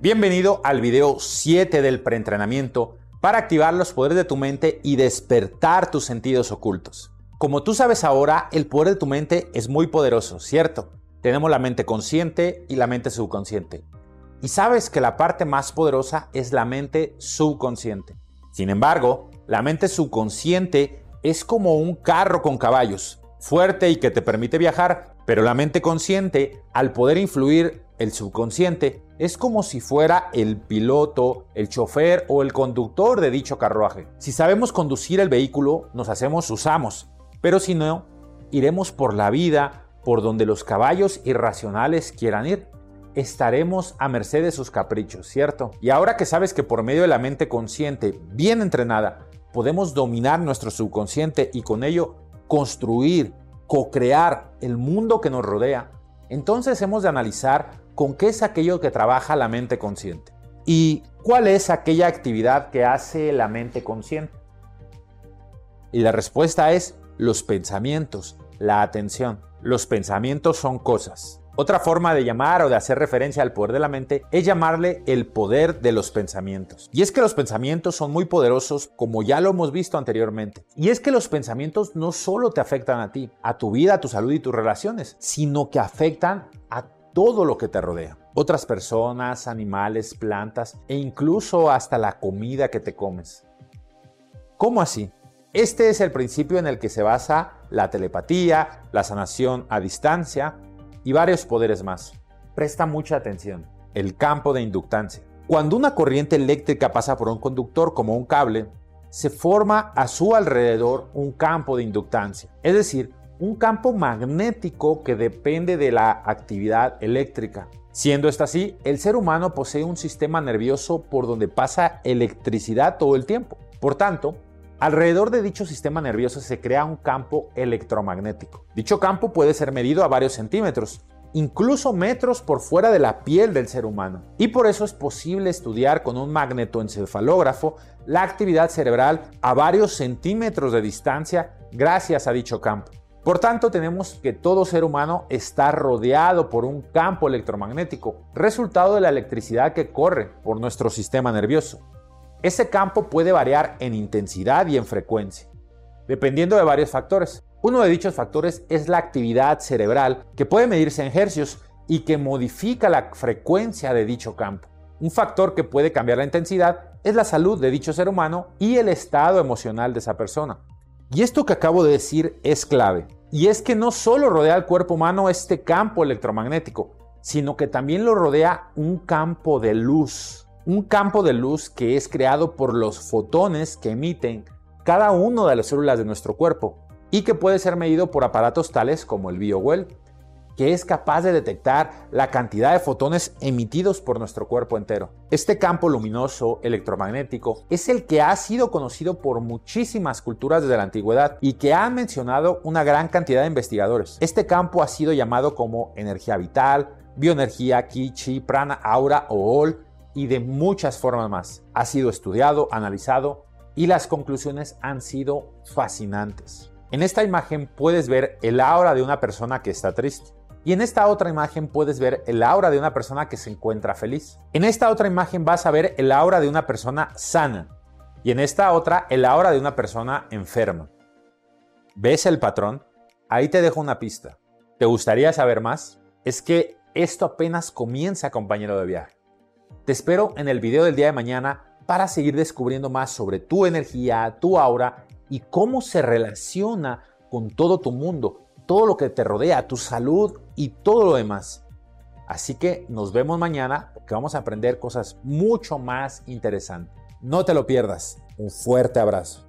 Bienvenido al video 7 del preentrenamiento para activar los poderes de tu mente y despertar tus sentidos ocultos. Como tú sabes ahora, el poder de tu mente es muy poderoso, ¿cierto? Tenemos la mente consciente y la mente subconsciente. Y sabes que la parte más poderosa es la mente subconsciente. Sin embargo, la mente subconsciente es como un carro con caballos, fuerte y que te permite viajar, pero la mente consciente, al poder influir el subconsciente, es como si fuera el piloto, el chofer o el conductor de dicho carruaje. Si sabemos conducir el vehículo, nos hacemos usamos, pero si no, iremos por la vida por donde los caballos irracionales quieran ir. Estaremos a merced de sus caprichos, ¿cierto? Y ahora que sabes que por medio de la mente consciente, bien entrenada, podemos dominar nuestro subconsciente y con ello construir, co-crear el mundo que nos rodea, entonces hemos de analizar con qué es aquello que trabaja la mente consciente y cuál es aquella actividad que hace la mente consciente. Y la respuesta es los pensamientos, la atención. Los pensamientos son cosas. Otra forma de llamar o de hacer referencia al poder de la mente es llamarle el poder de los pensamientos. Y es que los pensamientos son muy poderosos como ya lo hemos visto anteriormente. Y es que los pensamientos no solo te afectan a ti, a tu vida, a tu salud y tus relaciones, sino que afectan a todo lo que te rodea. Otras personas, animales, plantas e incluso hasta la comida que te comes. ¿Cómo así? Este es el principio en el que se basa la telepatía, la sanación a distancia y varios poderes más. Presta mucha atención. El campo de inductancia. Cuando una corriente eléctrica pasa por un conductor como un cable, se forma a su alrededor un campo de inductancia. Es decir, un campo magnético que depende de la actividad eléctrica. Siendo esto así, el ser humano posee un sistema nervioso por donde pasa electricidad todo el tiempo. Por tanto, alrededor de dicho sistema nervioso se crea un campo electromagnético. Dicho campo puede ser medido a varios centímetros, incluso metros por fuera de la piel del ser humano. Y por eso es posible estudiar con un magnetoencefalógrafo la actividad cerebral a varios centímetros de distancia gracias a dicho campo. Por tanto, tenemos que todo ser humano está rodeado por un campo electromagnético, resultado de la electricidad que corre por nuestro sistema nervioso. Ese campo puede variar en intensidad y en frecuencia, dependiendo de varios factores. Uno de dichos factores es la actividad cerebral, que puede medirse en hercios y que modifica la frecuencia de dicho campo. Un factor que puede cambiar la intensidad es la salud de dicho ser humano y el estado emocional de esa persona. Y esto que acabo de decir es clave. Y es que no solo rodea al cuerpo humano este campo electromagnético, sino que también lo rodea un campo de luz. Un campo de luz que es creado por los fotones que emiten cada una de las células de nuestro cuerpo y que puede ser medido por aparatos tales como el BioWell, que es capaz de detectar la cantidad de fotones emitidos por nuestro cuerpo entero. Este campo luminoso electromagnético es el que ha sido conocido por muchísimas culturas desde la antigüedad y que han mencionado una gran cantidad de investigadores. Este campo ha sido llamado como energía vital, bioenergía, ki, chi, prana, aura o ol y de muchas formas más. Ha sido estudiado, analizado y las conclusiones han sido fascinantes. En esta imagen puedes ver el aura de una persona que está triste. Y en esta otra imagen puedes ver el aura de una persona que se encuentra feliz. En esta otra imagen vas a ver el aura de una persona sana. Y en esta otra el aura de una persona enferma. ¿Ves el patrón? Ahí te dejo una pista. ¿Te gustaría saber más? Es que esto apenas comienza, compañero de viaje. Te espero en el video del día de mañana para seguir descubriendo más sobre tu energía, tu aura y cómo se relaciona con todo tu mundo, todo lo que te rodea, tu salud y todo lo demás. Así que nos vemos mañana porque vamos a aprender cosas mucho más interesantes. No te lo pierdas. Un fuerte abrazo.